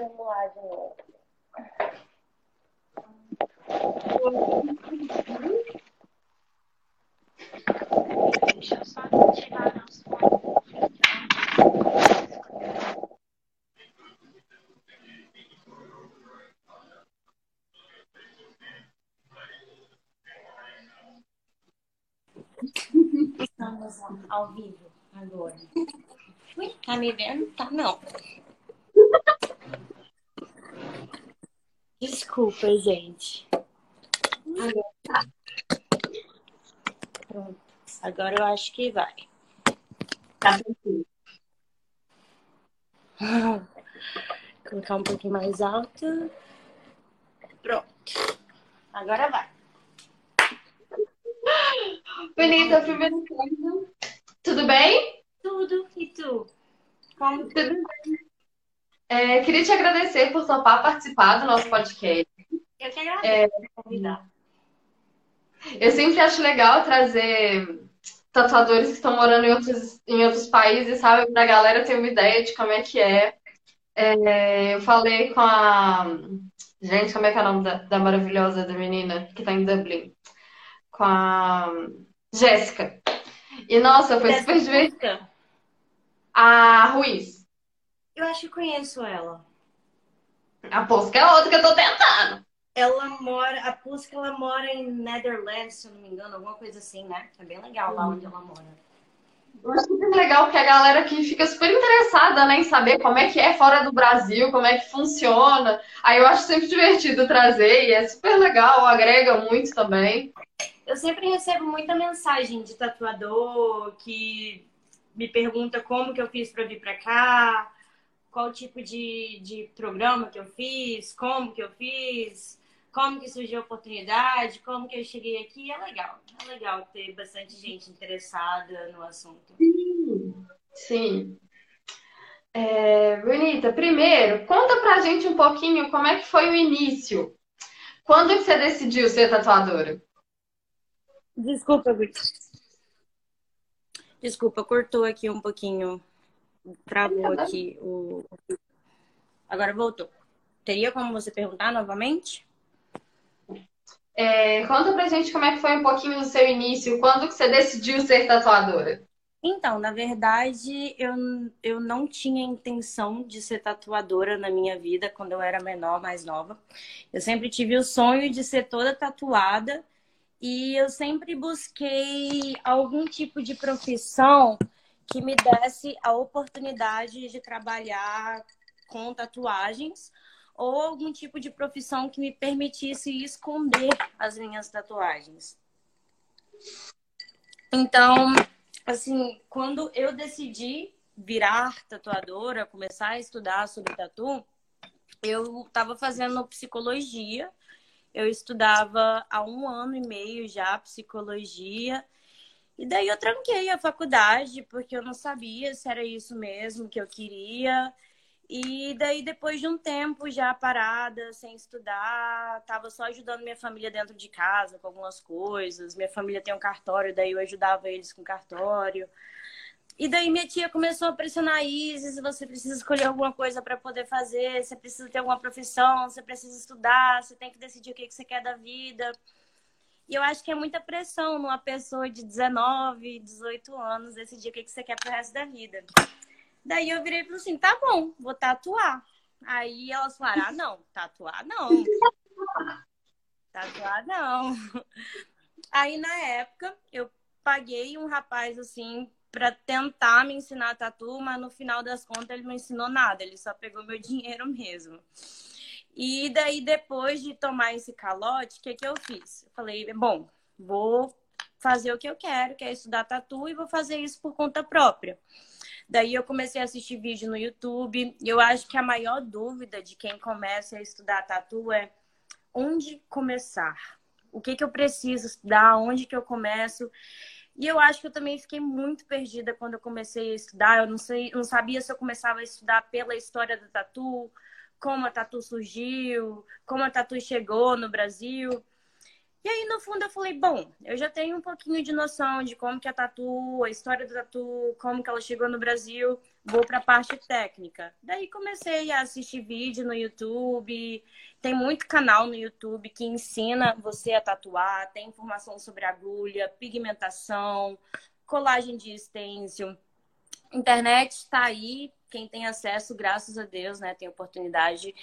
de novo. Deixa eu só tirar os fones. Estamos ao vivo agora. Ui, tá me vendo? Tá não. Desculpa, gente. Pronto. Agora eu acho que vai. Tá tranquilo. Colocar um pouquinho mais alto. Pronto. Agora vai. Bonita, primeira coisa. Tudo bem? Tudo. E tu? Como Tudo bem. É, queria te agradecer por topar participar do nosso podcast. Eu que agradeço por convidar. Eu sempre acho legal trazer tatuadores que estão morando em outros, em outros países, sabe? Pra galera ter uma ideia de como é que é. É, eu falei com a. Gente, como é que é o nome da, da maravilhosa da menina que tá em Dublin? Com a Jéssica. E nossa, foi super Dessa divertido. A Ruiz. Eu acho que conheço ela. A Posca é outra que eu tô tentando. Ela mora, a Pusca, ela mora em Netherlands, se eu não me engano, alguma coisa assim, né? É bem legal lá onde ela mora. Eu acho super legal porque a galera aqui fica super interessada, né, em saber como é que é fora do Brasil, como é que funciona. Aí eu acho sempre divertido trazer e é super legal, agrega muito também. Eu sempre recebo muita mensagem de tatuador que me pergunta como que eu fiz para vir para cá, qual tipo de, de programa que eu fiz, como que eu fiz, como que surgiu a oportunidade, como que eu cheguei aqui. É legal, é legal ter bastante gente interessada no assunto. Sim. É, Bonita, primeiro, conta pra gente um pouquinho como é que foi o início. Quando que você decidiu ser tatuadora? Desculpa, Guti. Desculpa, cortou aqui um pouquinho. Travou aqui o. Agora voltou. Teria como você perguntar novamente? É, conta pra gente como é que foi um pouquinho do seu início, quando que você decidiu ser tatuadora? Então, na verdade, eu, eu não tinha intenção de ser tatuadora na minha vida quando eu era menor, mais nova. Eu sempre tive o sonho de ser toda tatuada e eu sempre busquei algum tipo de profissão que me desse a oportunidade de trabalhar com tatuagens ou algum tipo de profissão que me permitisse esconder as minhas tatuagens. Então, assim, quando eu decidi virar tatuadora, começar a estudar sobre tatu, eu estava fazendo psicologia. Eu estudava há um ano e meio já psicologia. E daí eu tranquei a faculdade, porque eu não sabia se era isso mesmo que eu queria. E daí, depois de um tempo já parada, sem estudar, tava só ajudando minha família dentro de casa com algumas coisas. Minha família tem um cartório, daí eu ajudava eles com cartório. E daí minha tia começou a pressionar Isis, você precisa escolher alguma coisa para poder fazer, você precisa ter alguma profissão, você precisa estudar, você tem que decidir o que você quer da vida. E eu acho que é muita pressão numa pessoa de 19, 18 anos decidir o que você quer pro resto da vida. Daí eu virei e falei assim: tá bom, vou tatuar. Aí elas falaram: ah, não, tatuar não. Tatuar não. Aí na época eu paguei um rapaz assim para tentar me ensinar tatu, mas no final das contas ele não ensinou nada, ele só pegou meu dinheiro mesmo. E daí depois de tomar esse calote, o que que eu fiz? Eu falei: bom, vou fazer o que eu quero, que é estudar tatu e vou fazer isso por conta própria. Daí eu comecei a assistir vídeo no YouTube. E eu acho que a maior dúvida de quem começa a estudar tatu é onde começar? O que, que eu preciso estudar? Onde que eu começo? E eu acho que eu também fiquei muito perdida quando eu comecei a estudar. Eu não sei, não sabia se eu começava a estudar pela história da tatu, como a tatu surgiu, como a tatu chegou no Brasil. E aí, no fundo, eu falei, bom, eu já tenho um pouquinho de noção de como que a tatu, a história do tatu, como que ela chegou no Brasil, vou para a parte técnica. Daí comecei a assistir vídeo no YouTube, tem muito canal no YouTube que ensina você a tatuar, tem informação sobre agulha, pigmentação, colagem de stencil. Internet está aí, quem tem acesso, graças a Deus, né, tem oportunidade.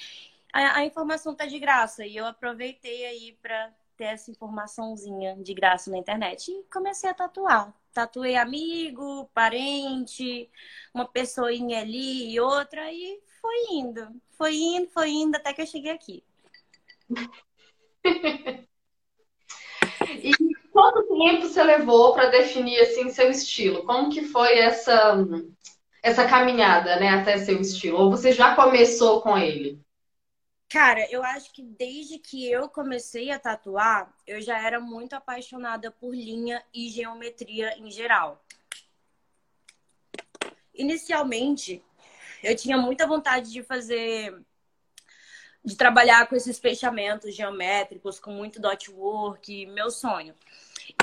A, a informação tá de graça e eu aproveitei aí para ter essa informaçãozinha de graça na internet. E comecei a tatuar. Tatuei amigo, parente, uma pessoinha ali e outra, e foi indo. Foi indo, foi indo, até que eu cheguei aqui. e quanto tempo você levou para definir assim seu estilo? Como que foi essa essa caminhada, né, até seu estilo? Ou você já começou com ele? Cara, eu acho que desde que eu comecei a tatuar, eu já era muito apaixonada por linha e geometria em geral. Inicialmente, eu tinha muita vontade de fazer de trabalhar com esses fechamentos geométricos, com muito dot work, meu sonho.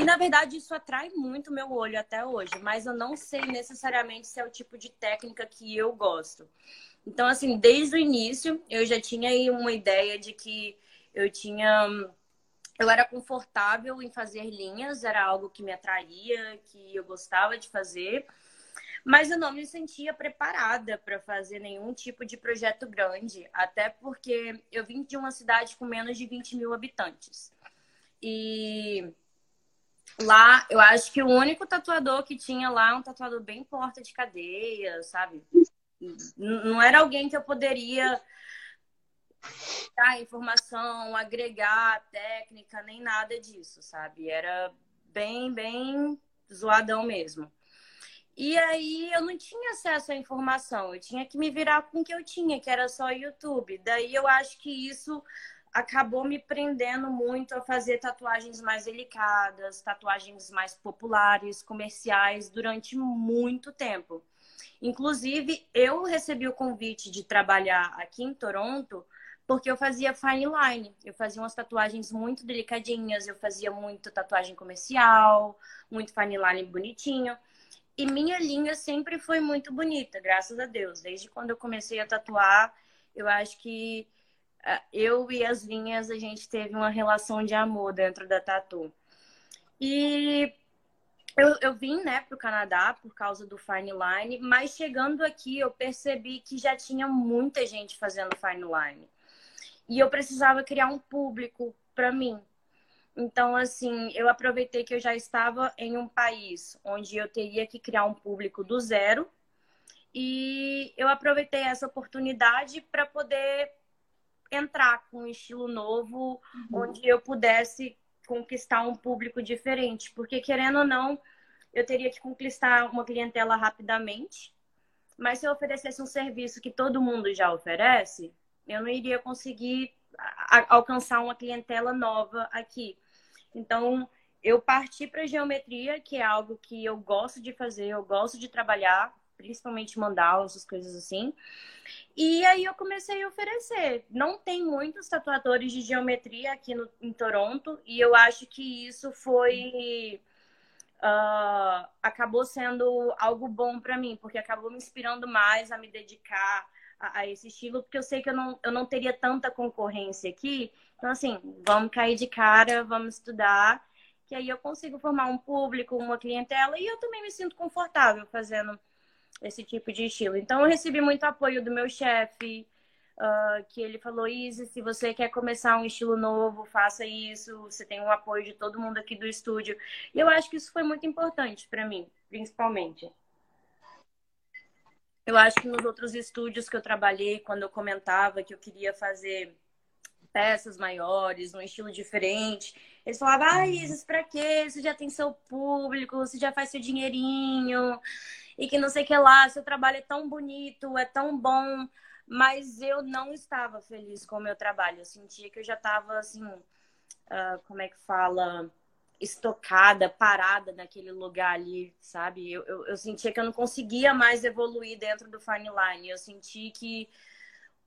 E na verdade isso atrai muito meu olho até hoje, mas eu não sei necessariamente se é o tipo de técnica que eu gosto. Então, assim, desde o início, eu já tinha aí uma ideia de que eu tinha. Eu era confortável em fazer linhas, era algo que me atraía, que eu gostava de fazer, mas eu não me sentia preparada para fazer nenhum tipo de projeto grande, até porque eu vim de uma cidade com menos de 20 mil habitantes. E lá, eu acho que o único tatuador que tinha lá um tatuador bem porta de cadeia, sabe? Não era alguém que eu poderia dar informação, agregar técnica, nem nada disso, sabe? Era bem, bem zoadão mesmo. E aí eu não tinha acesso à informação, eu tinha que me virar com o que eu tinha, que era só YouTube. Daí eu acho que isso acabou me prendendo muito a fazer tatuagens mais delicadas, tatuagens mais populares, comerciais, durante muito tempo. Inclusive, eu recebi o convite de trabalhar aqui em Toronto porque eu fazia fine line. Eu fazia umas tatuagens muito delicadinhas, eu fazia muito tatuagem comercial, muito fine line bonitinho. E minha linha sempre foi muito bonita, graças a Deus. Desde quando eu comecei a tatuar, eu acho que eu e as linhas a gente teve uma relação de amor dentro da tatu. E eu, eu vim, né, para o Canadá por causa do Fine Line, mas chegando aqui eu percebi que já tinha muita gente fazendo Fine Line. E eu precisava criar um público para mim. Então, assim, eu aproveitei que eu já estava em um país onde eu teria que criar um público do zero. E eu aproveitei essa oportunidade para poder entrar com um estilo novo, uhum. onde eu pudesse conquistar um público diferente, porque querendo ou não, eu teria que conquistar uma clientela rapidamente. Mas se eu oferecesse um serviço que todo mundo já oferece, eu não iria conseguir alcançar uma clientela nova aqui. Então, eu parti para geometria, que é algo que eu gosto de fazer, eu gosto de trabalhar, principalmente mandalas, essas coisas assim. E aí eu comecei a oferecer. Não tem muitos tatuadores de geometria aqui no, em Toronto, e eu acho que isso foi. Uh, acabou sendo algo bom para mim, porque acabou me inspirando mais a me dedicar a, a, esse estilo, porque eu sei que eu não, eu não teria tanta concorrência aqui. Então, assim, vamos cair de cara, vamos estudar, que aí eu consigo formar um público, uma clientela, e eu também me sinto confortável fazendo esse tipo de estilo. Então, eu recebi muito apoio do meu chefe, uh, que ele falou: Izzy, se você quer começar um estilo novo, faça isso. Você tem o apoio de todo mundo aqui do estúdio. E eu acho que isso foi muito importante para mim, principalmente. Eu acho que nos outros estúdios que eu trabalhei, quando eu comentava que eu queria fazer peças maiores, um estilo diferente, eles falavam: Ah, Isis, pra quê? Você já tem seu público, você já faz seu dinheirinho e que não sei o que lá, seu trabalho é tão bonito, é tão bom, mas eu não estava feliz com o meu trabalho. Eu sentia que eu já estava assim, uh, como é que fala? estocada, parada naquele lugar ali, sabe? Eu, eu, eu, sentia que eu não conseguia mais evoluir dentro do Fine Line. Eu senti que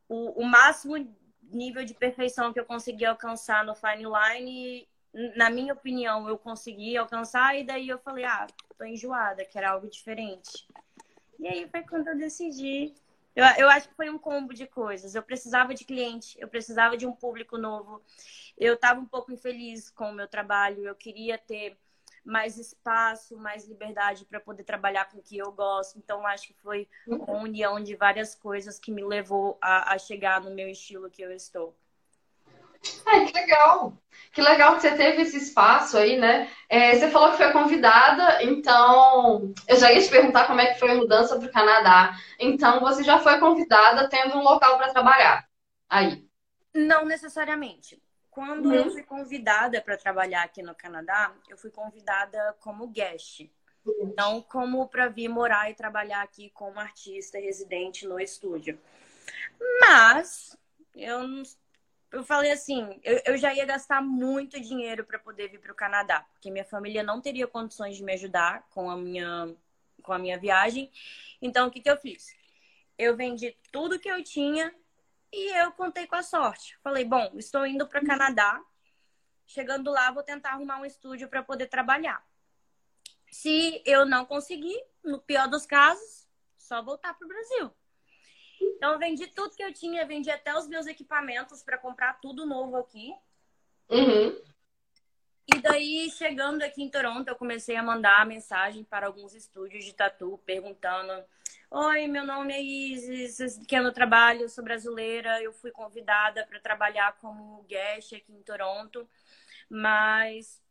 o, o máximo nível de perfeição que eu conseguia alcançar no Fine Line na minha opinião, eu consegui alcançar, e daí eu falei, ah, tô enjoada, quero algo diferente. E aí foi quando eu decidi. Eu, eu acho que foi um combo de coisas. Eu precisava de cliente, eu precisava de um público novo. Eu estava um pouco infeliz com o meu trabalho, eu queria ter mais espaço, mais liberdade para poder trabalhar com o que eu gosto. Então, acho que foi uma união de várias coisas que me levou a, a chegar no meu estilo que eu estou. Ai, que legal! Que legal que você teve esse espaço aí, né? É, você falou que foi convidada, então eu já ia te perguntar como é que foi a mudança para o Canadá. Então você já foi convidada tendo um local para trabalhar aí? Não necessariamente. Quando uhum. eu fui convidada para trabalhar aqui no Canadá, eu fui convidada como guest. Não como para vir morar e trabalhar aqui como artista residente no estúdio. Mas eu eu falei assim, eu, eu já ia gastar muito dinheiro para poder vir para o Canadá, porque minha família não teria condições de me ajudar com a minha, com a minha viagem. Então, o que, que eu fiz? Eu vendi tudo que eu tinha e eu contei com a sorte. Falei, bom, estou indo para o Canadá. Chegando lá, vou tentar arrumar um estúdio para poder trabalhar. Se eu não conseguir, no pior dos casos, só voltar para o Brasil. Então, eu vendi tudo que eu tinha, vendi até os meus equipamentos para comprar tudo novo aqui. Uhum. E daí, chegando aqui em Toronto, eu comecei a mandar mensagem para alguns estúdios de tatu, perguntando: Oi, meu nome é Isis, esse aqui é trabalho, eu sou brasileira, eu fui convidada para trabalhar como guest aqui em Toronto, mas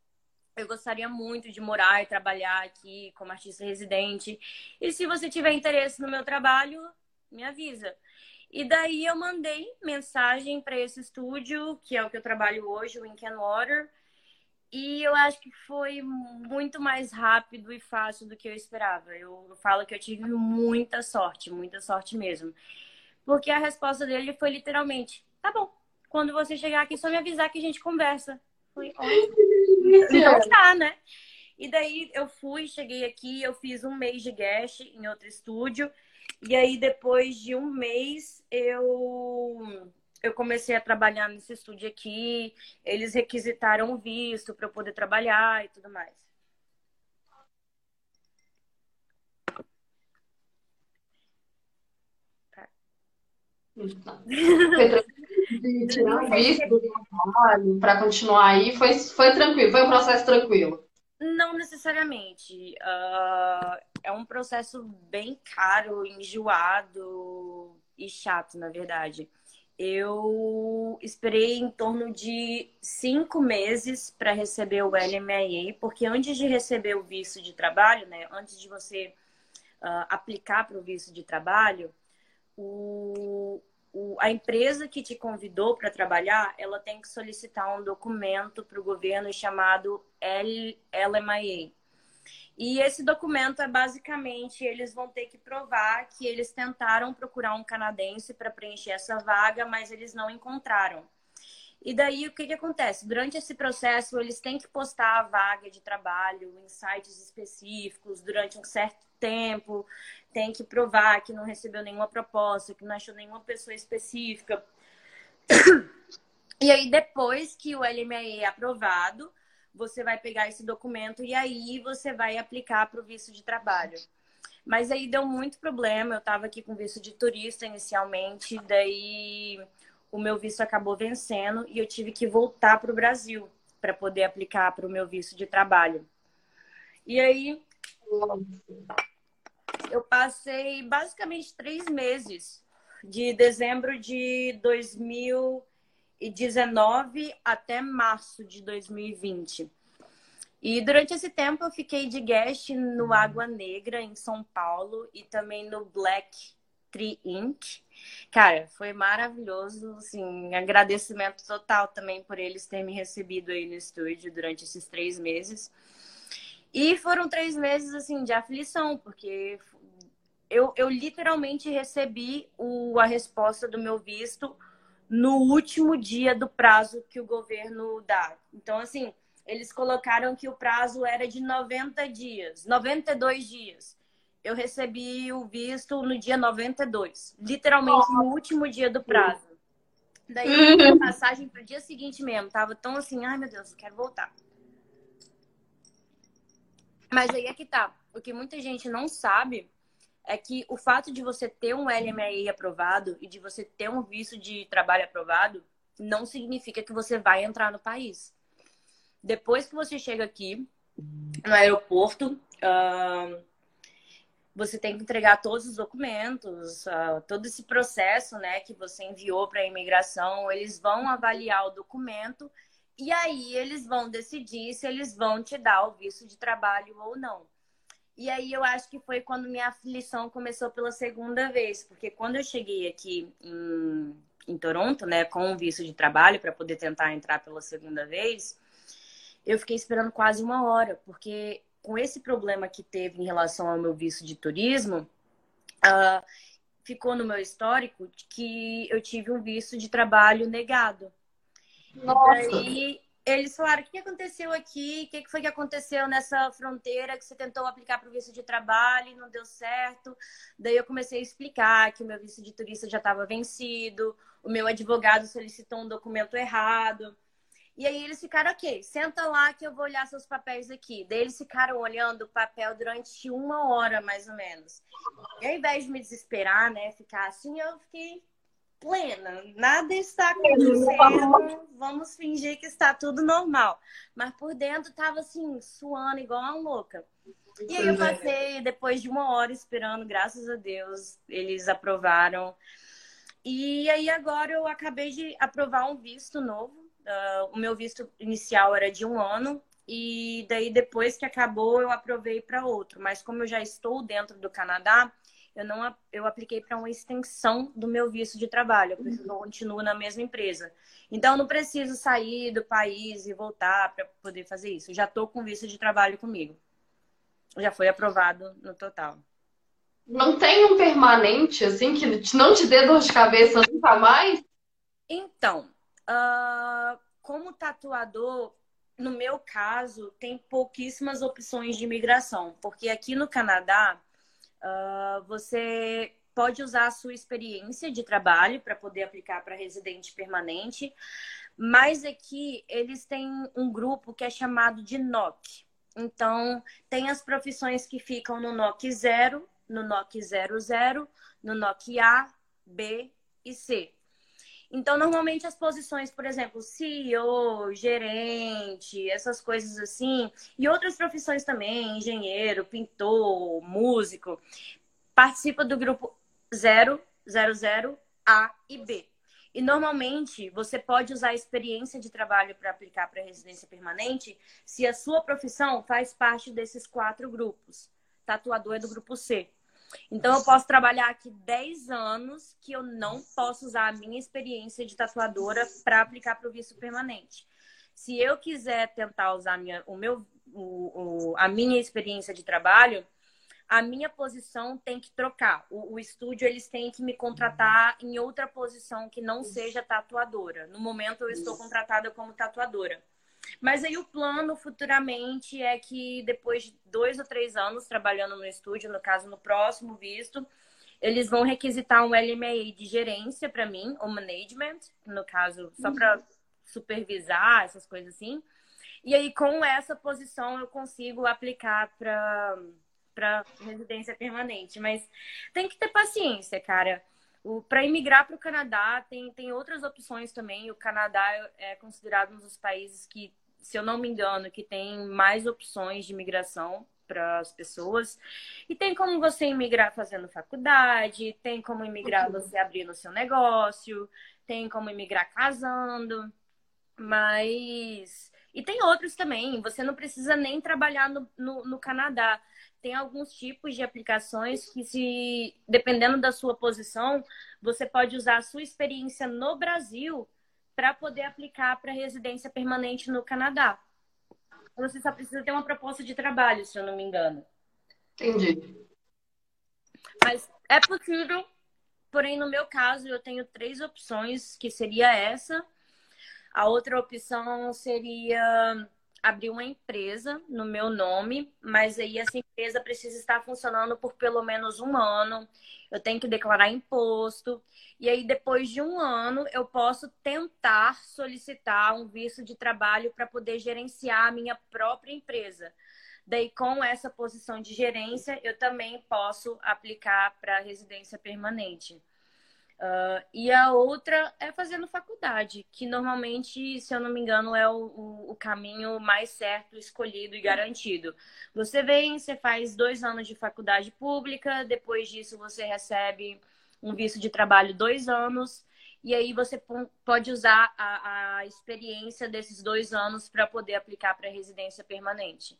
eu gostaria muito de morar e trabalhar aqui como artista residente. E se você tiver interesse no meu trabalho, me avisa. E daí eu mandei mensagem para esse estúdio, que é o que eu trabalho hoje, o Ink and Water. E eu acho que foi muito mais rápido e fácil do que eu esperava. Eu falo que eu tive muita sorte, muita sorte mesmo. Porque a resposta dele foi literalmente: tá bom, quando você chegar aqui, só me avisar que a gente conversa. Foi Então tá, né? E daí eu fui, cheguei aqui, eu fiz um mês de guest em outro estúdio. E aí, depois de um mês, eu, eu comecei a trabalhar nesse estúdio aqui. Eles requisitaram o visto para eu poder trabalhar e tudo mais. tirar o visto do trabalho para continuar aí foi, foi tranquilo, foi um processo tranquilo. Não necessariamente. Uh, é um processo bem caro, enjoado e chato, na verdade. Eu esperei em torno de cinco meses para receber o LMIA, porque antes de receber o visto de trabalho, né, antes de você uh, aplicar para o visto de trabalho, o, o, a empresa que te convidou para trabalhar, ela tem que solicitar um documento para o governo chamado L, LMIA. E esse documento é basicamente eles vão ter que provar que eles tentaram procurar um canadense para preencher essa vaga, mas eles não encontraram. E daí o que, que acontece? Durante esse processo, eles têm que postar a vaga de trabalho em sites específicos durante um certo tempo, tem que provar que não recebeu nenhuma proposta, que não achou nenhuma pessoa específica. E aí, depois que o LME é aprovado, você vai pegar esse documento e aí você vai aplicar para o visto de trabalho. Mas aí deu muito problema. Eu estava aqui com visto de turista inicialmente, daí o meu visto acabou vencendo e eu tive que voltar para o Brasil para poder aplicar para o meu visto de trabalho. E aí eu passei basicamente três meses, de dezembro de 2019 até março de 2020. E durante esse tempo eu fiquei de guest no Água Negra, em São Paulo, e também no Black Tree Inc. Cara, foi maravilhoso, assim, agradecimento total também por eles terem me recebido aí no estúdio durante esses três meses. E foram três meses, assim, de aflição, porque eu, eu literalmente recebi o, a resposta do meu visto no último dia do prazo que o governo dá. Então, assim, eles colocaram que o prazo era de 90 dias, 92 dias. Eu recebi o visto no dia 92, literalmente no último dia do prazo. Daí eu fiz passagem pro dia seguinte mesmo. Tava tão assim, ai meu Deus, eu quero voltar. Mas aí é que tá. O que muita gente não sabe é que o fato de você ter um LMAE aprovado e de você ter um visto de trabalho aprovado não significa que você vai entrar no país. Depois que você chega aqui no aeroporto, uh, você tem que entregar todos os documentos, uh, todo esse processo, né, que você enviou para a imigração. Eles vão avaliar o documento e aí eles vão decidir se eles vão te dar o visto de trabalho ou não. E aí eu acho que foi quando minha aflição começou pela segunda vez, porque quando eu cheguei aqui em, em Toronto, né, com o visto de trabalho para poder tentar entrar pela segunda vez, eu fiquei esperando quase uma hora, porque com esse problema que teve em relação ao meu visto de turismo, uh, ficou no meu histórico que eu tive um visto de trabalho negado. Nossa. E daí eles falaram: o que aconteceu aqui? O que foi que aconteceu nessa fronteira que você tentou aplicar para o visto de trabalho e não deu certo? Daí eu comecei a explicar que o meu visto de turista já estava vencido, o meu advogado solicitou um documento errado. E aí eles ficaram, ok, senta lá que eu vou olhar seus papéis aqui. Daí eles ficaram olhando o papel durante uma hora, mais ou menos. E ao invés de me desesperar, né, ficar assim, eu fiquei plena, nada está acontecendo, vamos fingir que está tudo normal. Mas por dentro tava assim, suando igual uma louca. E aí eu passei, depois de uma hora esperando, graças a Deus, eles aprovaram. E aí agora eu acabei de aprovar um visto novo. Uh, o meu visto inicial era de um ano. E daí, depois que acabou, eu aprovei para outro. Mas como eu já estou dentro do Canadá, eu não eu apliquei para uma extensão do meu visto de trabalho, eu preciso, uhum. continuo na mesma empresa. Então eu não preciso sair do país e voltar para poder fazer isso. Eu já estou com visto de trabalho comigo. Já foi aprovado no total. Não tem um permanente assim que não te dê dor de cabeça nunca mais? Então, uh, como tatuador, no meu caso, tem pouquíssimas opções de imigração, porque aqui no Canadá Uh, você pode usar a sua experiência de trabalho para poder aplicar para residente permanente, mas aqui eles têm um grupo que é chamado de NOC. Então, tem as profissões que ficam no NOC 0, no NOC 00, no NOC A, B e C. Então, normalmente as posições, por exemplo, CEO, gerente, essas coisas assim, e outras profissões também, engenheiro, pintor, músico, participa do grupo 0, 00, A e B. E normalmente você pode usar a experiência de trabalho para aplicar para residência permanente se a sua profissão faz parte desses quatro grupos. Tatuador é do grupo C. Então eu posso trabalhar aqui 10 anos que eu não posso usar a minha experiência de tatuadora para aplicar para o visto permanente. Se eu quiser tentar usar minha, o meu, o, o, a minha experiência de trabalho, a minha posição tem que trocar. O, o, estúdio eles têm que me contratar em outra posição que não seja tatuadora. No momento eu estou contratada como tatuadora. Mas aí o plano futuramente é que depois de dois ou três anos trabalhando no estúdio, no caso no próximo visto, eles vão requisitar um LMA de gerência para mim, ou management, no caso, só para supervisar essas coisas assim. E aí com essa posição eu consigo aplicar para para residência permanente, mas tem que ter paciência, cara. Para imigrar para o Canadá, tem, tem outras opções também. O Canadá é considerado um dos países que se eu não me engano, que tem mais opções de imigração para as pessoas. E tem como você imigrar fazendo faculdade, tem como imigrar você abrindo seu negócio, tem como imigrar casando, mas. E tem outros também, você não precisa nem trabalhar no, no, no Canadá. Tem alguns tipos de aplicações que, se dependendo da sua posição, você pode usar a sua experiência no Brasil para poder aplicar para residência permanente no Canadá. Você só precisa ter uma proposta de trabalho, se eu não me engano. Entendi. Mas é possível, porém, no meu caso, eu tenho três opções, que seria essa. A outra opção seria abrir uma empresa no meu nome, mas aí essa empresa precisa estar funcionando por pelo menos um ano. Eu tenho que declarar imposto. E aí, depois de um ano, eu posso tentar solicitar um visto de trabalho para poder gerenciar a minha própria empresa. Daí, com essa posição de gerência, eu também posso aplicar para residência permanente. Uh, e a outra é fazendo faculdade, que normalmente, se eu não me engano, é o, o, o, caminho mais certo, escolhido e garantido. Você vem, você faz dois anos de faculdade pública, depois disso você recebe um visto de trabalho dois anos, e aí você pode usar a, a experiência desses dois anos para poder aplicar para residência permanente.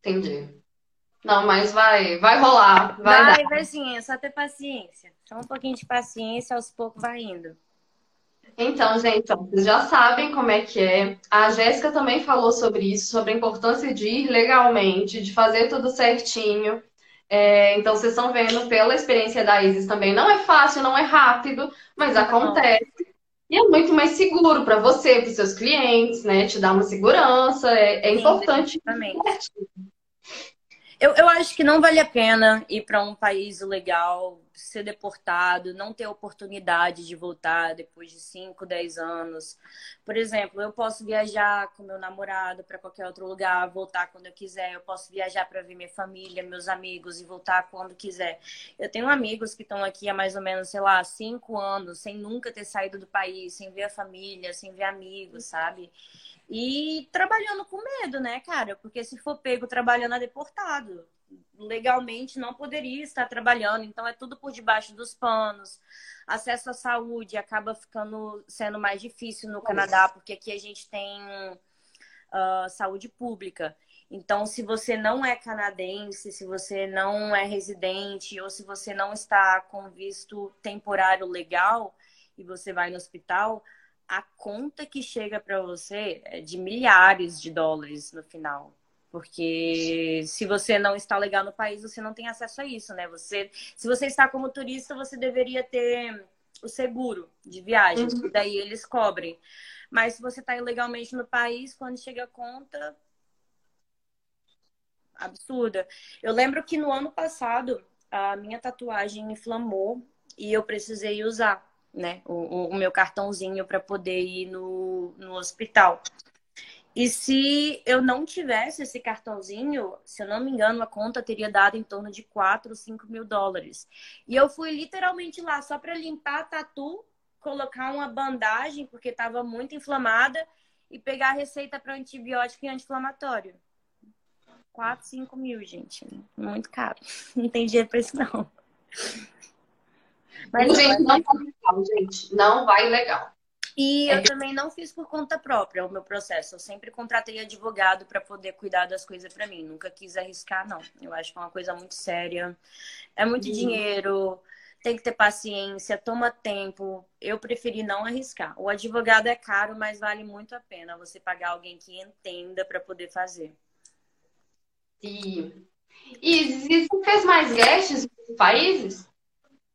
Entendi. Não, mas vai, vai rolar. Vai, vai, vai sim, é só ter paciência. Só um pouquinho de paciência, aos poucos vai indo. Então, gente, então, vocês já sabem como é que é. A Jéssica também falou sobre isso, sobre a importância de ir legalmente, de fazer tudo certinho. É, então, vocês estão vendo pela experiência da Isis também. Não é fácil, não é rápido, mas acontece. E é muito mais seguro para você, para os seus clientes, né? Te dá uma segurança. É, é Sim, importante. Exatamente. Eu, eu acho que não vale a pena ir para um país legal, ser deportado, não ter oportunidade de voltar depois de 5, 10 anos. Por exemplo, eu posso viajar com meu namorado para qualquer outro lugar, voltar quando eu quiser. Eu posso viajar para ver minha família, meus amigos e voltar quando quiser. Eu tenho amigos que estão aqui há mais ou menos, sei lá, 5 anos, sem nunca ter saído do país, sem ver a família, sem ver amigos, sabe? E trabalhando com medo, né, cara? Porque se for pego trabalhando é deportado. Legalmente não poderia estar trabalhando, então é tudo por debaixo dos panos. Acesso à saúde acaba ficando sendo mais difícil no Canadá, porque aqui a gente tem uh, saúde pública. Então, se você não é canadense, se você não é residente, ou se você não está com visto temporário legal e você vai no hospital, a conta que chega para você é de milhares de dólares no final. Porque se você não está legal no país, você não tem acesso a isso, né? Você, se você está como turista, você deveria ter o seguro de viagem, uhum. daí eles cobrem. Mas se você está ilegalmente no país, quando chega a conta, absurda. Eu lembro que no ano passado a minha tatuagem inflamou e eu precisei usar né? O, o meu cartãozinho para poder ir no, no hospital. E se eu não tivesse esse cartãozinho, se eu não me engano, a conta teria dado em torno de 4 ou 5 mil dólares. E eu fui literalmente lá só para limpar a tatu, colocar uma bandagem, porque estava muito inflamada, e pegar a receita para antibiótico e anti-inflamatório. 4, 5 mil, gente. Muito caro. Não tem dinheiro para isso, não. Mas gente, não vai legal, gente. Não vai legal. E é. eu também não fiz por conta própria o meu processo. Eu sempre contratei advogado para poder cuidar das coisas para mim. Nunca quis arriscar, não. Eu acho que é uma coisa muito séria. É muito uhum. dinheiro, tem que ter paciência, toma tempo. Eu preferi não arriscar. O advogado é caro, mas vale muito a pena você pagar alguém que entenda para poder fazer. Sim. E você fez mais guests em países?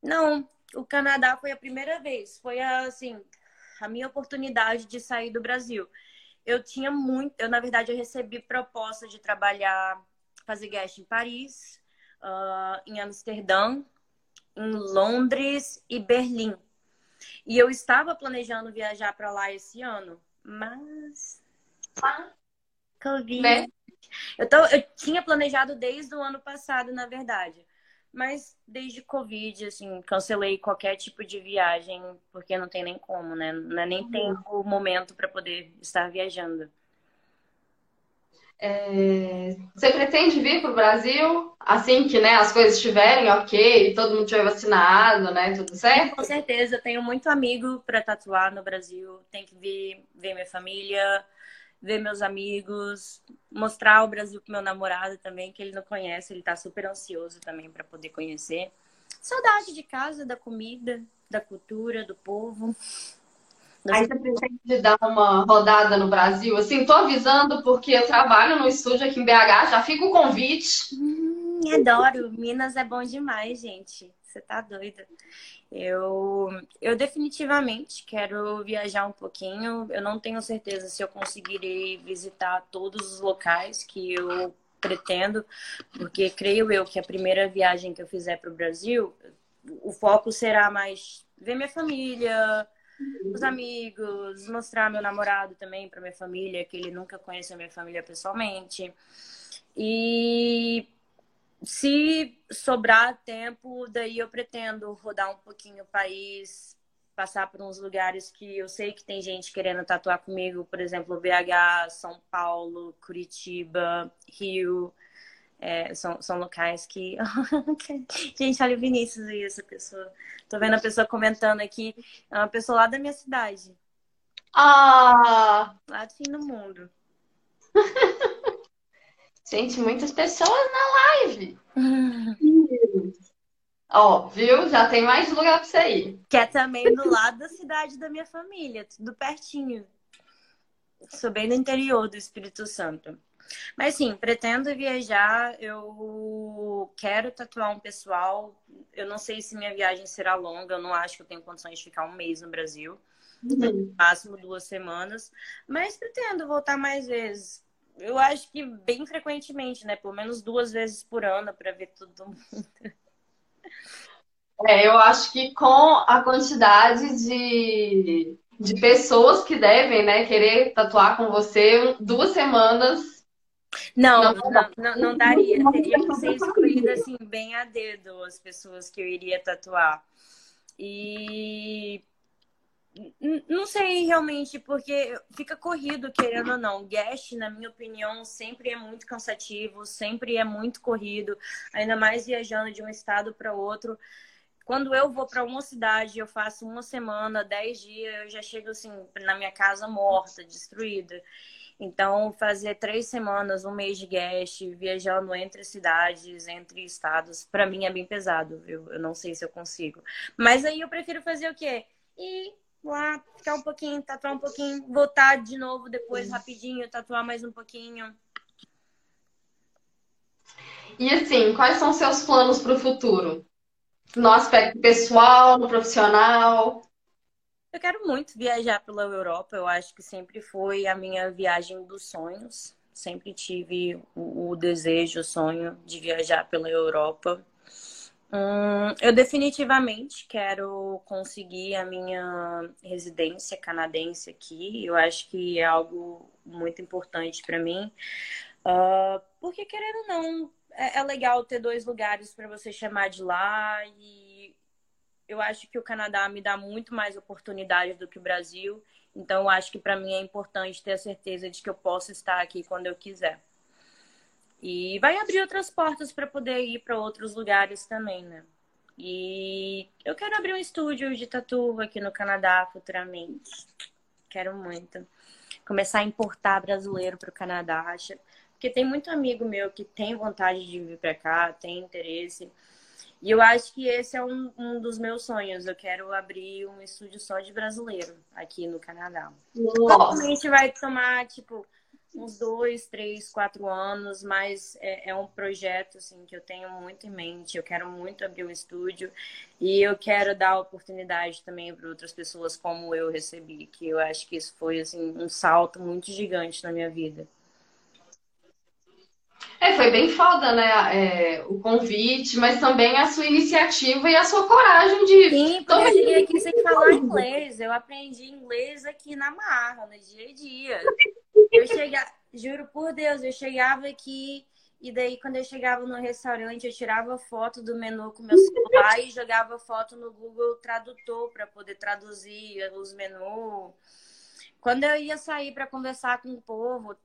Não, o Canadá foi a primeira vez. Foi assim, a minha oportunidade de sair do Brasil. Eu tinha muito, eu na verdade eu recebi proposta de trabalhar, fazer guest em Paris, uh, em Amsterdã, em Londres e Berlim. E eu estava planejando viajar para lá esse ano, mas Covid. Né? Eu, tô, eu tinha planejado desde o ano passado, na verdade. Mas desde Covid, assim, cancelei qualquer tipo de viagem, porque não tem nem como, né? Não é nem uhum. tempo, momento para poder estar viajando. É... Você pretende vir para o Brasil assim que né, as coisas estiverem ok, todo mundo estiver vacinado, né? Tudo certo? Com certeza, tenho muito amigo para tatuar no Brasil. Tem que vir ver minha família, ver meus amigos, mostrar o Brasil pro meu namorado também, que ele não conhece, ele tá super ansioso também para poder conhecer. Saudade de casa, da comida, da cultura, do povo. Aí você pretende dar uma rodada no Brasil? Assim, tô avisando porque eu trabalho no estúdio aqui em BH, já fica o convite. Adoro. Minas é bom demais, gente. Você tá doida. Eu, eu definitivamente quero viajar um pouquinho. Eu não tenho certeza se eu conseguirei visitar todos os locais que eu pretendo, porque creio eu que a primeira viagem que eu fizer para o Brasil, o foco será mais ver minha família, os amigos, mostrar meu namorado também para minha família, que ele nunca conheceu minha família pessoalmente. E se sobrar tempo, daí eu pretendo rodar um pouquinho o país, passar por uns lugares que eu sei que tem gente querendo tatuar comigo, por exemplo, BH, São Paulo, Curitiba, Rio. É, são, são locais que. gente, olha o Vinícius aí, essa pessoa. Tô vendo a pessoa comentando aqui. É uma pessoa lá da minha cidade. Ah! Lá do fim do mundo. Gente, muitas pessoas na live. Ó, viu? Já tem mais lugar pra você ir. Que é também do lado da cidade da minha família, tudo pertinho. Sou bem do interior do Espírito Santo. Mas sim, pretendo viajar. Eu quero tatuar um pessoal. Eu não sei se minha viagem será longa. Eu não acho que eu tenho condições de ficar um mês no Brasil. Uhum. Máximo duas semanas. Mas pretendo voltar mais vezes eu acho que bem frequentemente, né? Pelo menos duas vezes por ano para ver todo mundo. É, eu acho que com a quantidade de, de pessoas que devem, né, querer tatuar com você, duas semanas. Não, não, não, não, não daria. Teria que ser excluída assim, bem a dedo as pessoas que eu iria tatuar. E não sei realmente, porque fica corrido, querendo ou não. Guest, na minha opinião, sempre é muito cansativo, sempre é muito corrido, ainda mais viajando de um estado para outro. Quando eu vou para uma cidade, eu faço uma semana, dez dias, eu já chego assim na minha casa morta, destruída. Então, fazer três semanas, um mês de guest, viajando entre cidades, entre estados, para mim é bem pesado, viu? Eu não sei se eu consigo. Mas aí eu prefiro fazer o quê? E lá, ficar um pouquinho, tatuar um pouquinho, voltar de novo depois rapidinho, tatuar mais um pouquinho. E assim, quais são seus planos para o futuro? No aspecto pessoal, no profissional? Eu quero muito viajar pela Europa. Eu acho que sempre foi a minha viagem dos sonhos. Sempre tive o, o desejo, o sonho de viajar pela Europa. Hum, eu definitivamente quero conseguir a minha residência canadense aqui. Eu acho que é algo muito importante para mim. Uh, porque, querendo ou não, é, é legal ter dois lugares para você chamar de lá. E eu acho que o Canadá me dá muito mais oportunidades do que o Brasil. Então, eu acho que para mim é importante ter a certeza de que eu posso estar aqui quando eu quiser. E vai abrir outras portas para poder ir para outros lugares também, né? E eu quero abrir um estúdio de tatu aqui no Canadá futuramente. Quero muito. Começar a importar brasileiro para o Canadá. Porque tem muito amigo meu que tem vontade de vir para cá, tem interesse. E eu acho que esse é um, um, dos meus sonhos. Eu quero abrir um estúdio só de brasileiro aqui no Canadá. Provavelmente vai tomar, tipo, uns dois, três, quatro anos, mas é, é, um projeto assim que eu tenho muito em mente. Eu quero muito abrir um estúdio e eu quero dar oportunidade também para outras pessoas como eu recebi, que eu acho que isso foi assim um salto muito gigante na minha vida. É, foi bem foda, né? É, o convite, mas também a sua iniciativa e a sua coragem de. Sim, porque eu cheguei aqui sem falar inglês. Eu aprendi inglês aqui na marra, no dia a dia. Eu chegava, juro por Deus, eu chegava aqui e daí quando eu chegava no restaurante, eu tirava foto do menu com meu celular e jogava foto no Google Tradutor para poder traduzir os menus. Quando eu ia sair para conversar com o povo,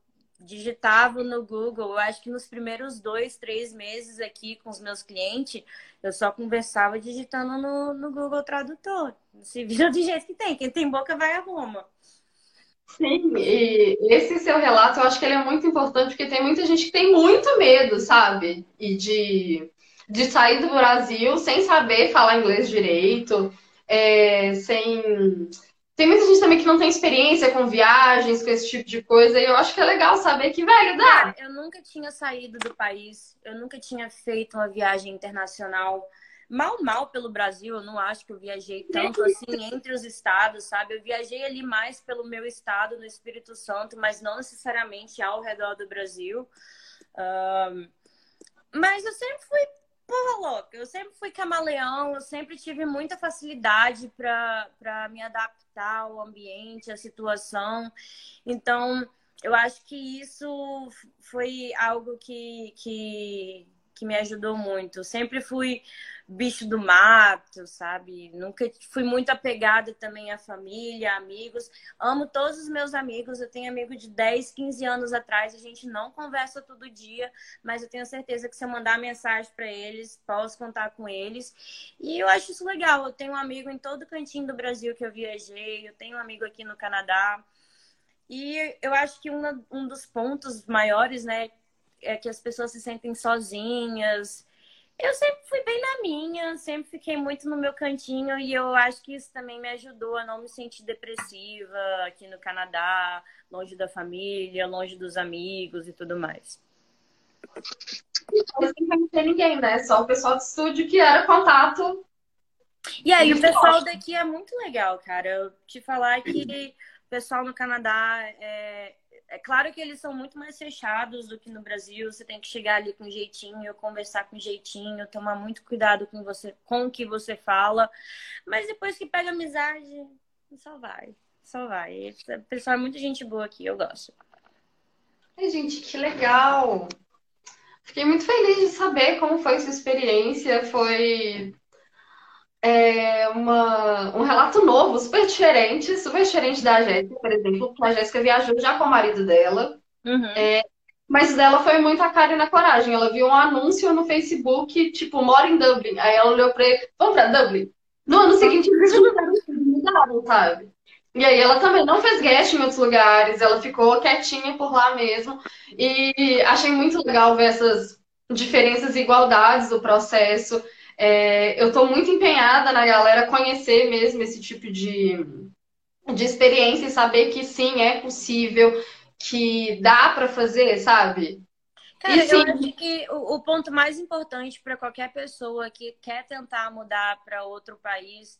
digitava no Google. Eu acho que nos primeiros dois, três meses aqui com os meus clientes, eu só conversava digitando no, no Google Tradutor. Se vira do jeito que tem. Quem tem boca vai a Roma. Sim, e esse seu relato eu acho que ele é muito importante porque tem muita gente que tem muito medo, sabe? E de, de sair do Brasil sem saber falar inglês direito, é, sem. Tem muita gente também que não tem experiência com viagens, com esse tipo de coisa, e eu acho que é legal saber que, velho, dá. Eu nunca tinha saído do país, eu nunca tinha feito uma viagem internacional mal, mal pelo Brasil. Eu não acho que eu viajei tanto assim entre os estados, sabe? Eu viajei ali mais pelo meu estado, no Espírito Santo, mas não necessariamente ao redor do Brasil. Um, mas eu sempre fui porra louca. Eu sempre fui camaleão, eu sempre tive muita facilidade para me adaptar ao ambiente, à situação. Então, eu acho que isso foi algo que, que, que me ajudou muito. Eu sempre fui bicho do mato, sabe? Nunca fui muito apegada também à família, amigos. Amo todos os meus amigos. Eu tenho amigo de 10, 15 anos atrás. A gente não conversa todo dia, mas eu tenho certeza que se eu mandar mensagem para eles, posso contar com eles. E eu acho isso legal. Eu tenho um amigo em todo cantinho do Brasil que eu viajei. Eu tenho um amigo aqui no Canadá. E eu acho que um, um dos pontos maiores, né, é que as pessoas se sentem sozinhas, eu sempre fui bem na sempre fiquei muito no meu cantinho e eu acho que isso também me ajudou a não me sentir depressiva aqui no Canadá, longe da família, longe dos amigos e tudo mais. Sem conhecer ninguém, né? Só o pessoal do estúdio que era contato. E aí, o pessoal daqui é muito legal, cara. Eu te falar que o pessoal no Canadá é, é claro que eles são muito mais fechados do que no Brasil. Você tem que chegar ali com jeitinho, conversar com jeitinho, tomar muito cuidado com você, com o que você fala. Mas depois que pega amizade, só vai, só vai. O pessoal é muita gente boa aqui, eu gosto. Ai, gente, que legal! Fiquei muito feliz de saber como foi sua experiência. Foi é uma, um relato novo, super diferente, super diferente da Jéssica, por exemplo, porque a Jéssica viajou já com o marido dela. Uhum. É, mas dela foi muito a cara e na coragem. Ela viu um anúncio no Facebook, tipo, mora em Dublin. Aí ela olhou pra ele, vamos pra Dublin? No ano seguinte, eles mudaram, sabe? E aí ela também não fez guest em outros lugares, ela ficou quietinha por lá mesmo. E achei muito legal ver essas diferenças e igualdades do processo. É, eu estou muito empenhada na galera conhecer mesmo esse tipo de, de experiência e saber que sim, é possível, que dá para fazer, sabe? Cara, eu acho que o, o ponto mais importante para qualquer pessoa que quer tentar mudar para outro país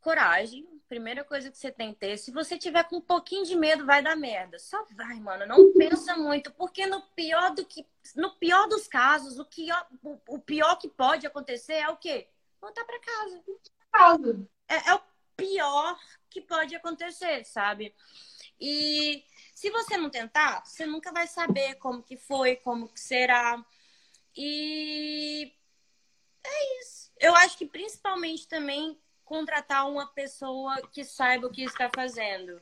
coragem. Primeira coisa que você tem que ter. Se você tiver com um pouquinho de medo, vai dar merda. Só vai, mano. Não pensa muito, porque no pior do que, no pior dos casos, o que o, o pior que pode acontecer é o quê? Voltar para casa. Casa. É, é o pior que pode acontecer, sabe? E se você não tentar, você nunca vai saber como que foi, como que será. E é isso. Eu acho que principalmente também contratar uma pessoa que saiba o que está fazendo.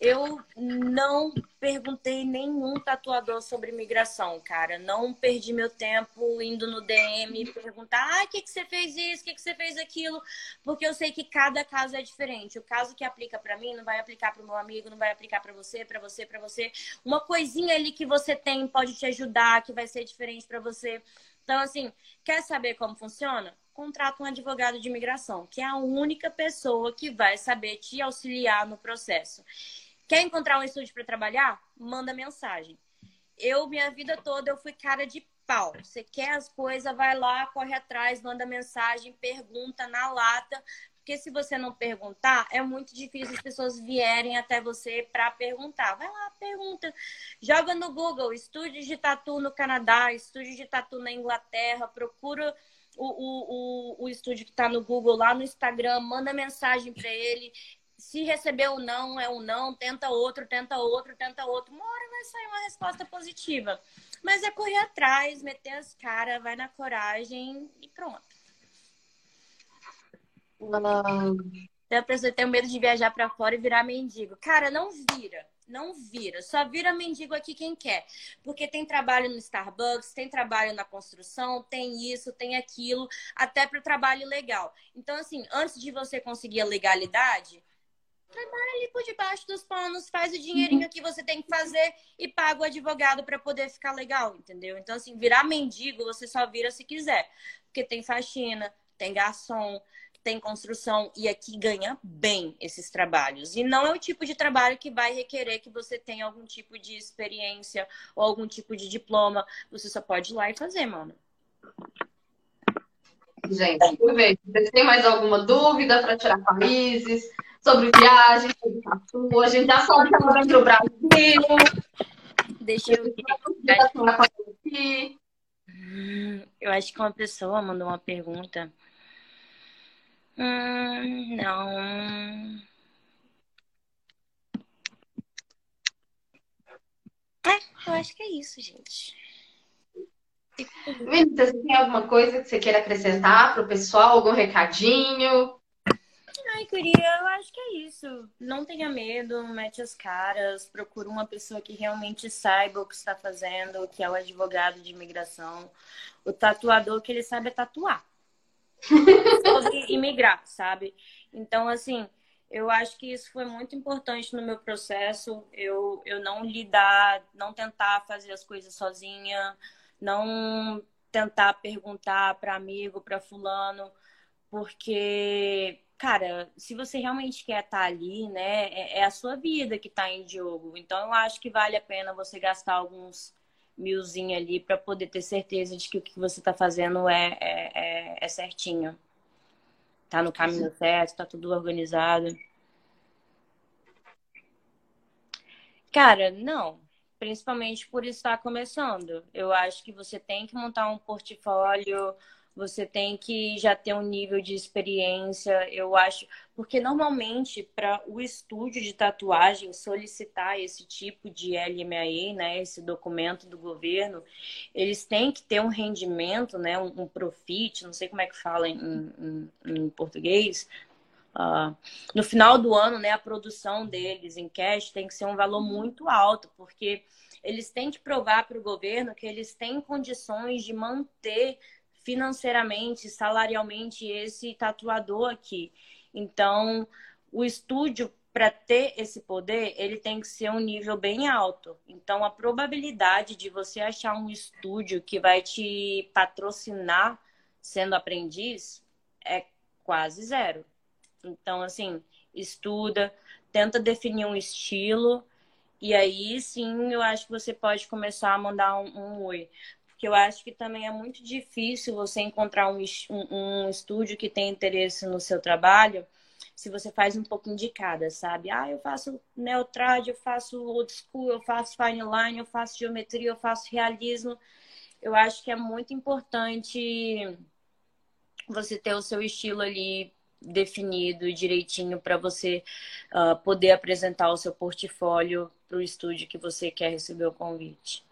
Eu não perguntei nenhum tatuador sobre migração, cara. Não perdi meu tempo indo no DM perguntar: ah, o que, que você fez isso, o que, que você fez aquilo, porque eu sei que cada caso é diferente. O caso que aplica para mim não vai aplicar para o meu amigo, não vai aplicar para você, para você, para você. Uma coisinha ali que você tem pode te ajudar, que vai ser diferente para você. Então, assim, quer saber como funciona? Contrata um advogado de imigração, que é a única pessoa que vai saber te auxiliar no processo. Quer encontrar um estúdio para trabalhar? Manda mensagem. Eu, minha vida toda, eu fui cara de pau. Você quer as coisas, vai lá, corre atrás, manda mensagem, pergunta na lata. Porque se você não perguntar, é muito difícil as pessoas vierem até você para perguntar. Vai lá, pergunta. Joga no Google, estúdio de tatu no Canadá, estúdio de tatu na Inglaterra, procura o, o, o, estúdio que está no Google lá no Instagram, manda mensagem para ele. Se recebeu ou não, é um não, tenta outro, tenta outro, tenta outro. Uma hora vai sair uma resposta positiva. Mas é correr atrás, meter as caras, vai na coragem e pronto. Não. a pessoa tem medo de viajar para fora e virar mendigo. Cara, não vira não vira. Só vira mendigo aqui quem quer. Porque tem trabalho no Starbucks, tem trabalho na construção, tem isso, tem aquilo, até para trabalho legal. Então, assim, antes de você conseguir a legalidade, trabalha ali por debaixo dos panos, faz o dinheirinho que você tem que fazer e paga o advogado para poder ficar legal, entendeu? Então, assim, virar mendigo você só vira se quiser. Porque tem faxina, tem garçom, tem construção e aqui ganha bem esses trabalhos. E não é o tipo de trabalho que vai requerer que você tenha algum tipo de experiência ou algum tipo de diploma. Você só pode ir lá e fazer, mano. gente. Aproveita. Vocês têm mais alguma dúvida para tirar países? Sobre viagem, sobre tatu? A gente já sabe que ela vem para o Brasil. Deixa eu ver. Eu acho que uma pessoa mandou uma pergunta. Hum, não. É, eu acho que é isso, gente. Vinícius, você tem alguma coisa que você queira acrescentar para o pessoal? Algum recadinho? Ai, queria, eu acho que é isso. Não tenha medo, mete as caras, procura uma pessoa que realmente saiba o que está fazendo, que é o advogado de imigração, o tatuador que ele sabe é tatuar. Imigrar, sabe? Então, assim, eu acho que isso foi muito importante no meu processo. Eu, eu não lidar, não tentar fazer as coisas sozinha, não tentar perguntar para amigo, para fulano, porque, cara, se você realmente quer estar tá ali, né, é, é a sua vida que está em jogo. Então, eu acho que vale a pena você gastar alguns milzinho ali para poder ter certeza de que o que você está fazendo é, é, é, é certinho tá no caminho certo, tá tudo organizado. Cara, não. Principalmente por estar começando. Eu acho que você tem que montar um portfólio você tem que já ter um nível de experiência, eu acho, porque normalmente para o estúdio de tatuagem solicitar esse tipo de LMAE, né, esse documento do governo, eles têm que ter um rendimento, né, um, um profit, não sei como é que fala em, em, em português, Uh, no final do ano, né, a produção deles em cash tem que ser um valor muito alto, porque eles têm que provar para o governo que eles têm condições de manter financeiramente, salarialmente esse tatuador aqui. Então, o estúdio para ter esse poder, ele tem que ser um nível bem alto. Então, a probabilidade de você achar um estúdio que vai te patrocinar sendo aprendiz é quase zero. Então, assim, estuda, tenta definir um estilo, e aí sim eu acho que você pode começar a mandar um, um oi que eu acho que também é muito difícil você encontrar um, um, um estúdio que tem interesse no seu trabalho se você faz um pouquinho de cada, sabe? Ah, eu faço neotrad, eu faço old school, eu faço fine line, eu faço geometria, eu faço realismo. Eu acho que é muito importante você ter o seu estilo ali definido direitinho para você uh, poder apresentar o seu portfólio para o estúdio que você quer receber o convite.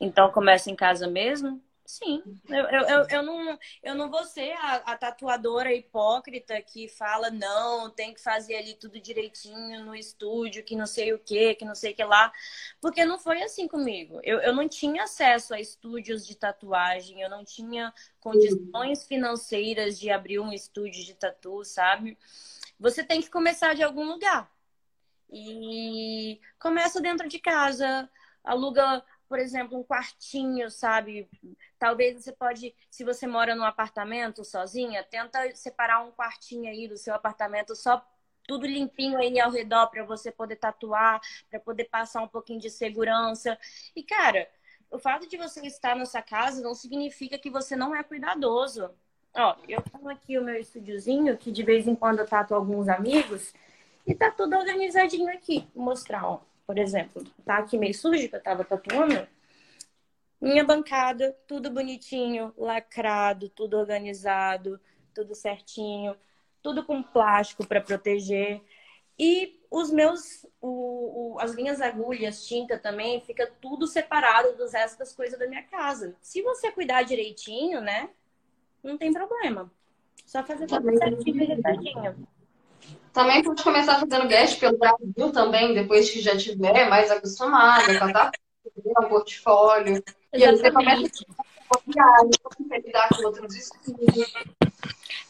Então começa em casa mesmo? Sim, eu, eu, eu, eu, não, eu não vou ser a, a, tatuadora hipócrita que fala, não, tem que fazer ali tudo direitinho no estúdio, que não sei o que, que não sei o que lá, porque não foi assim comigo. Eu, eu não tinha acesso a estúdios de tatuagem, eu não tinha condições financeiras de abrir um estúdio de tatu, sabe? Você tem que começar de algum lugar. E começa dentro de casa, aluga por exemplo, um quartinho, sabe? Talvez você pode, se você mora num apartamento sozinha, tenta separar um quartinho aí do seu apartamento só tudo limpinho aí ao redor para você poder tatuar, para poder passar um pouquinho de segurança. E cara, o fato de você estar nessa casa não significa que você não é cuidadoso. Ó, eu tenho aqui o meu estúdiozinho, que de vez em quando eu tatuo alguns amigos, e tá tudo organizadinho aqui. Vou mostrar, ó. Por exemplo, tá aqui meio sujo que eu tava tatuando. Minha bancada, tudo bonitinho, lacrado, tudo organizado, tudo certinho, tudo com plástico para proteger. E os meus, o, o, as minhas agulhas, tinta também, fica tudo separado dos restos das coisas da minha casa. Se você cuidar direitinho, né? Não tem problema. Só fazer tudo certinho e também pode começar fazendo guest pelo Brasil também, depois que já tiver mais acostumada com a um portfólio. E aí você começa a viagem, lidar com outros estudos.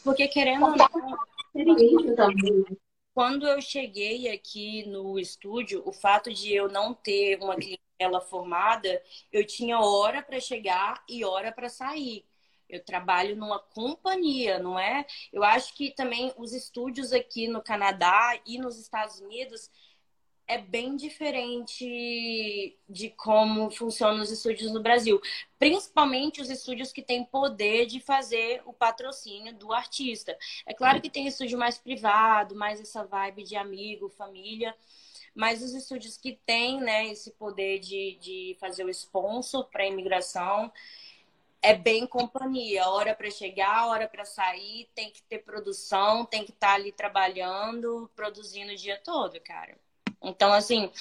Porque querendo ou não, também. Quando eu cheguei aqui no estúdio, o fato de eu não ter uma clientela formada, eu tinha hora para chegar e hora para sair. Eu trabalho numa companhia, não é? Eu acho que também os estúdios aqui no Canadá e nos Estados Unidos é bem diferente de como funcionam os estúdios no Brasil. Principalmente os estúdios que têm poder de fazer o patrocínio do artista. É claro que tem estúdio mais privado, mais essa vibe de amigo, família. Mas os estúdios que têm né, esse poder de, de fazer o sponsor para a imigração é bem companhia. Hora para chegar, hora para sair, tem que ter produção, tem que estar tá ali trabalhando, produzindo o dia todo, cara. Então, assim,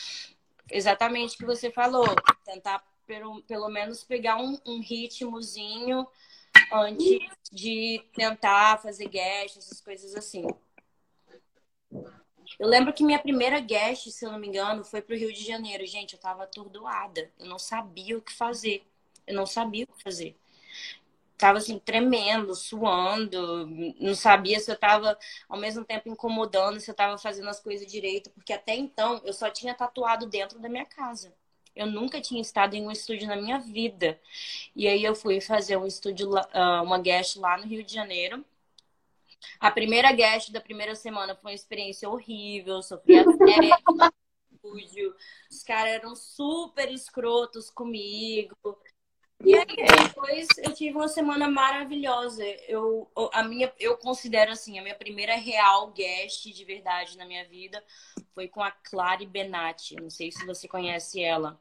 exatamente o que você falou, tentar pelo, pelo menos pegar um, um ritmozinho antes de tentar fazer guest, essas coisas assim. Eu lembro que minha primeira guest, se eu não me engano, foi pro Rio de Janeiro. Gente, eu tava atordoada. Eu não sabia o que fazer. Eu não sabia o que fazer tava assim, tremendo, suando, não sabia se eu tava ao mesmo tempo incomodando, se eu tava fazendo as coisas direito, porque até então eu só tinha tatuado dentro da minha casa. Eu nunca tinha estado em um estúdio na minha vida. E aí eu fui fazer um estúdio, ah, uma guest lá no Rio de Janeiro. A primeira guest da primeira semana foi uma experiência horrível, sofri no estúdio. Os caras eram super escrotos comigo. E aí, depois eu tive uma semana maravilhosa. Eu, a minha, eu considero assim, a minha primeira real guest de verdade na minha vida foi com a Clary Benatti. Não sei se você conhece ela.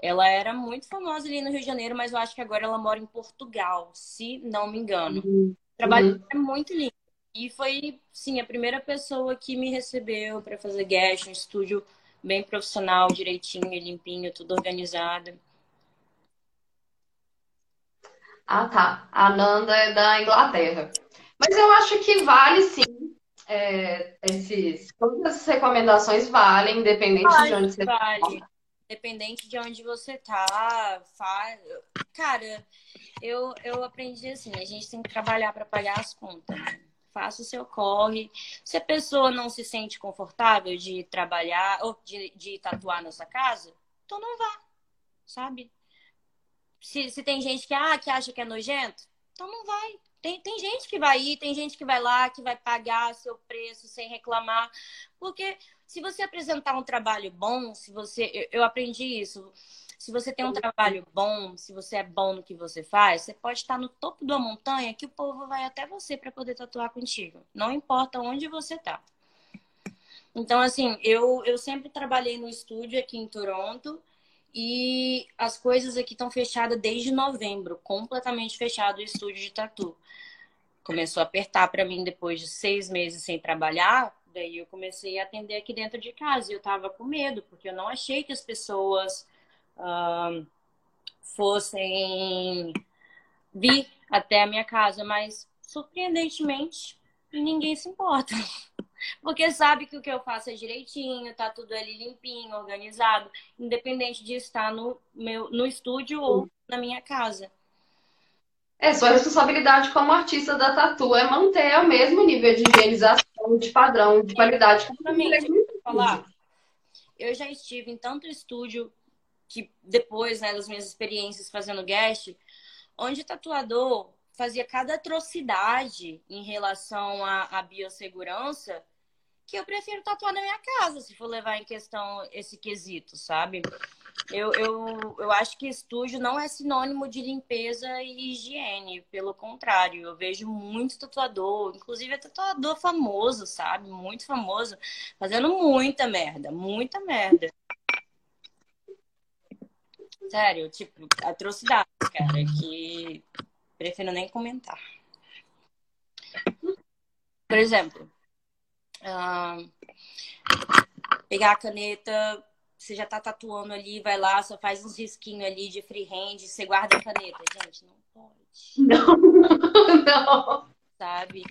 Ela era muito famosa ali no Rio de Janeiro, mas eu acho que agora ela mora em Portugal, se não me engano. Uhum. O trabalho uhum. é muito lindo. E foi, sim, a primeira pessoa que me recebeu para fazer guest, um estúdio bem profissional, direitinho, limpinho, tudo organizado. Ah, tá. A Nanda é da Inglaterra. Mas eu acho que vale sim. É, esses, todas essas recomendações valem, independente vale, de onde você vale. Tá. Independente de onde você tá, faz. Cara, eu, eu aprendi assim, a gente tem que trabalhar para pagar as contas. Né? Faça o seu corre. Se a pessoa não se sente confortável de trabalhar ou de, de tatuar na sua casa, então não vá, sabe? Se, se tem gente que, ah, que acha que é nojento, então não vai. Tem, tem gente que vai ir, tem gente que vai lá, que vai pagar seu preço sem reclamar. Porque se você apresentar um trabalho bom, se você. Eu, eu aprendi isso. Se você tem um trabalho bom, se você é bom no que você faz, você pode estar no topo da montanha que o povo vai até você para poder tatuar contigo. Não importa onde você tá. Então, assim, eu, eu sempre trabalhei no estúdio aqui em Toronto. E as coisas aqui estão fechadas desde novembro, completamente fechado o estúdio de tatu. Começou a apertar para mim depois de seis meses sem trabalhar. Daí eu comecei a atender aqui dentro de casa e eu tava com medo, porque eu não achei que as pessoas fossem vir até a minha casa, mas surpreendentemente ninguém se importa. Porque sabe que o que eu faço é direitinho, tá tudo ali limpinho, organizado, independente de estar no, meu, no estúdio ou na minha casa. É, sua responsabilidade como artista da tatu é manter o mesmo nível de higienização, de padrão, de qualidade. Exatamente. Falar. Eu já estive em tanto estúdio que depois né, das minhas experiências fazendo guest, onde tatuador fazia cada atrocidade em relação à, à biossegurança que eu prefiro tatuar na minha casa, se for levar em questão esse quesito, sabe? Eu, eu, eu acho que estúdio não é sinônimo de limpeza e higiene, pelo contrário, eu vejo muito tatuador, inclusive é tatuador famoso, sabe? Muito famoso, fazendo muita merda, muita merda. Sério, tipo, atrocidade, cara, que prefiro nem comentar. Por exemplo, pegar a caneta, você já tá tatuando ali, vai lá, só faz uns risquinhos ali de freehand, você guarda a caneta. Gente, não pode. Não, não. Sabe?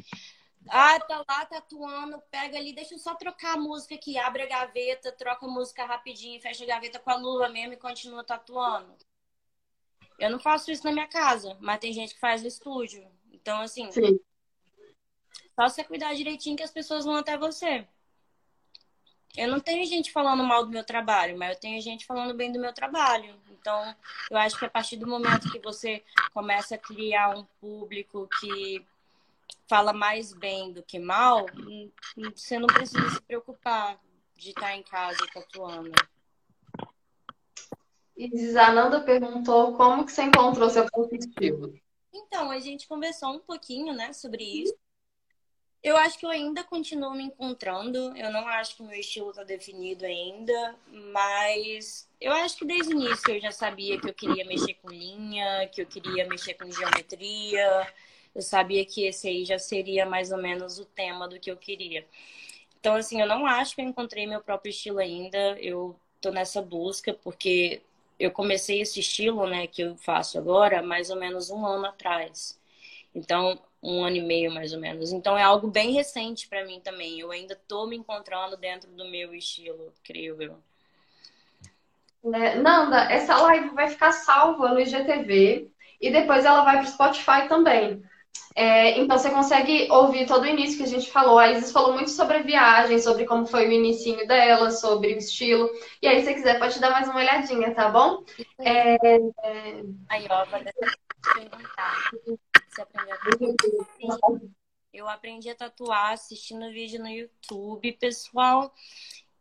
Ah, tá lá tatuando, pega ali, deixa eu só trocar a música aqui, abre a gaveta, troca a música rapidinho, fecha a gaveta com a luva mesmo e continua tatuando. Eu não faço isso na minha casa, mas tem gente que faz no estúdio. Então, assim, Sim. Só você cuidar direitinho que as pessoas vão até você. Eu não tenho gente falando mal do meu trabalho, mas eu tenho gente falando bem do meu trabalho. Então, eu acho que a partir do momento que você começa a criar um público que fala mais bem do que mal, você não precisa se preocupar de estar em casa tatuando. E Zananda perguntou como que você encontrou seu estilo. Então, a gente conversou um pouquinho, né, sobre isso. Eu acho que eu ainda continuo me encontrando. Eu não acho que meu estilo está definido ainda, mas eu acho que desde o início eu já sabia que eu queria mexer com linha, que eu queria mexer com geometria. Eu sabia que esse aí já seria mais ou menos o tema do que eu queria. Então, assim, eu não acho que eu encontrei meu próprio estilo ainda. Eu tô nessa busca porque eu comecei esse estilo, né, que eu faço agora, mais ou menos um ano atrás. Então, um ano e meio mais ou menos. Então é algo bem recente para mim também. Eu ainda tô me encontrando dentro do meu estilo, creio eu. É, Nanda, essa live vai ficar salva no IGTV e depois ela vai para o Spotify também. É, então você consegue ouvir todo o início que a gente falou. A Isis falou muito sobre a viagem, sobre como foi o início dela, sobre o estilo. E aí, se você quiser, pode dar mais uma olhadinha, tá bom? É... Aí, ó, vou perguntar. Você aprendeu a tatuar? Eu aprendi a tatuar assistindo vídeo no YouTube, pessoal.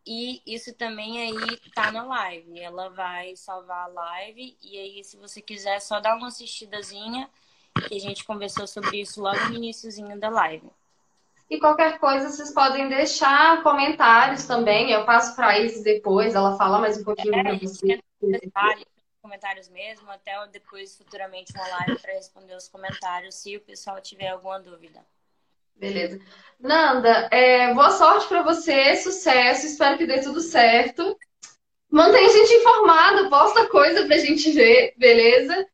E isso também aí tá na live. Ela vai salvar a live. E aí, se você quiser, só dar uma assistidazinha que a gente conversou sobre isso logo no iníciozinho da live. E qualquer coisa, vocês podem deixar comentários também. Eu passo para a Isis depois, ela fala mais um pouquinho é, para você. Detalhe, comentários mesmo, até depois, futuramente, uma live para responder os comentários, se o pessoal tiver alguma dúvida. Beleza. Nanda, é, boa sorte para você, sucesso, espero que dê tudo certo. Mantém a gente informado, posta coisa pra gente ver, beleza?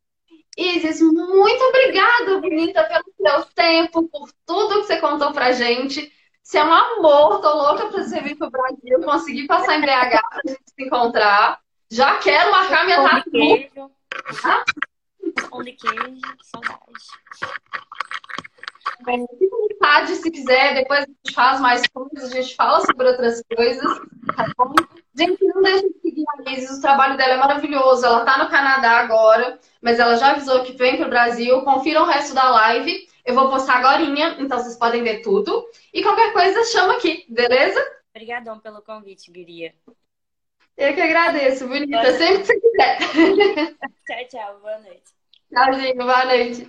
Isis, muito obrigada, bonita, pelo seu tempo, por tudo que você contou pra gente. Você é um amor, tô louca pra você vir pro Brasil, conseguir passar em BH pra gente se encontrar. Já quero marcar minha tatu. Queijo. Pão de queijo, saudade. Fique à vontade, se quiser, depois a gente faz mais coisas, a gente fala sobre outras coisas, tá bom? Gente, não deixe de seguir a Isis, o trabalho dela é maravilhoso. Ela tá no Canadá agora, mas ela já avisou que vem pro Brasil. Confiram o resto da live. Eu vou postar agora, então vocês podem ver tudo. E qualquer coisa, chama aqui, beleza? Obrigadão pelo convite, Guria. Eu que agradeço, bonita. Sempre que você quiser. tchau, tchau. Boa noite. Tchauzinho, boa noite.